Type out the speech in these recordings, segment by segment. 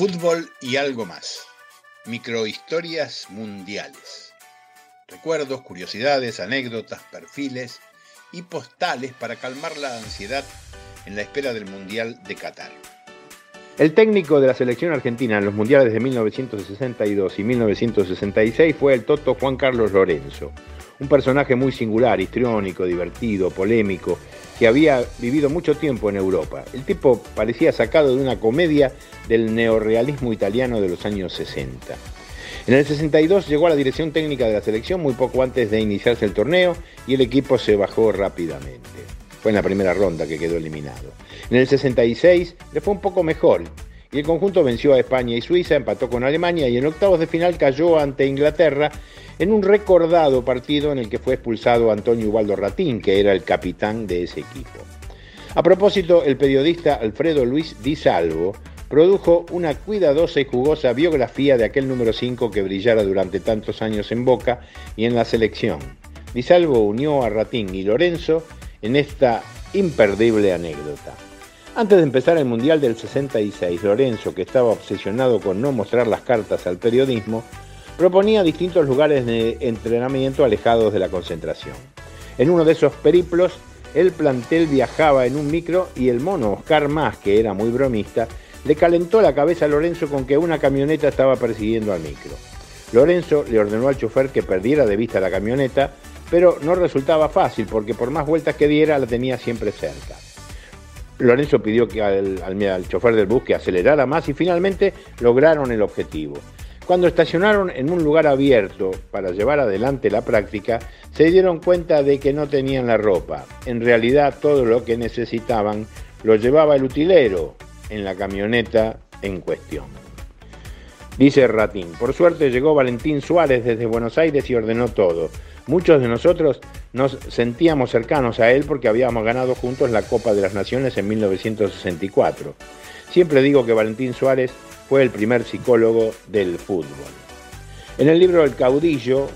Fútbol y algo más. Microhistorias mundiales. Recuerdos, curiosidades, anécdotas, perfiles y postales para calmar la ansiedad en la espera del Mundial de Qatar. El técnico de la selección argentina en los mundiales de 1962 y 1966 fue el Toto Juan Carlos Lorenzo, un personaje muy singular, histriónico, divertido, polémico, que había vivido mucho tiempo en Europa. El tipo parecía sacado de una comedia del neorrealismo italiano de los años 60. En el 62 llegó a la dirección técnica de la selección muy poco antes de iniciarse el torneo y el equipo se bajó rápidamente. Fue en la primera ronda que quedó eliminado. En el 66 le fue un poco mejor y el conjunto venció a España y Suiza, empató con Alemania y en octavos de final cayó ante Inglaterra en un recordado partido en el que fue expulsado Antonio Ubaldo Ratín, que era el capitán de ese equipo. A propósito, el periodista Alfredo Luis Di Salvo produjo una cuidadosa y jugosa biografía de aquel número 5 que brillara durante tantos años en Boca y en la selección. Di Salvo unió a Ratín y Lorenzo en esta imperdible anécdota. Antes de empezar el Mundial del 66, Lorenzo, que estaba obsesionado con no mostrar las cartas al periodismo, proponía distintos lugares de entrenamiento alejados de la concentración. En uno de esos periplos, el plantel viajaba en un micro y el mono Oscar Más, que era muy bromista, le calentó la cabeza a Lorenzo con que una camioneta estaba persiguiendo al micro. Lorenzo le ordenó al chofer que perdiera de vista la camioneta, pero no resultaba fácil porque por más vueltas que diera la tenía siempre cerca. Lorenzo pidió que al, al chofer del bus que acelerara más y finalmente lograron el objetivo. Cuando estacionaron en un lugar abierto para llevar adelante la práctica, se dieron cuenta de que no tenían la ropa. En realidad todo lo que necesitaban lo llevaba el utilero en la camioneta en cuestión. Dice Ratín, por suerte llegó Valentín Suárez desde Buenos Aires y ordenó todo. Muchos de nosotros nos sentíamos cercanos a él porque habíamos ganado juntos la Copa de las Naciones en 1964. Siempre digo que Valentín Suárez fue el primer psicólogo del fútbol. En el libro El caudillo,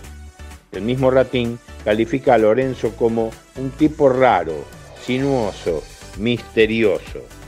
el mismo Ratín califica a Lorenzo como un tipo raro, sinuoso, misterioso.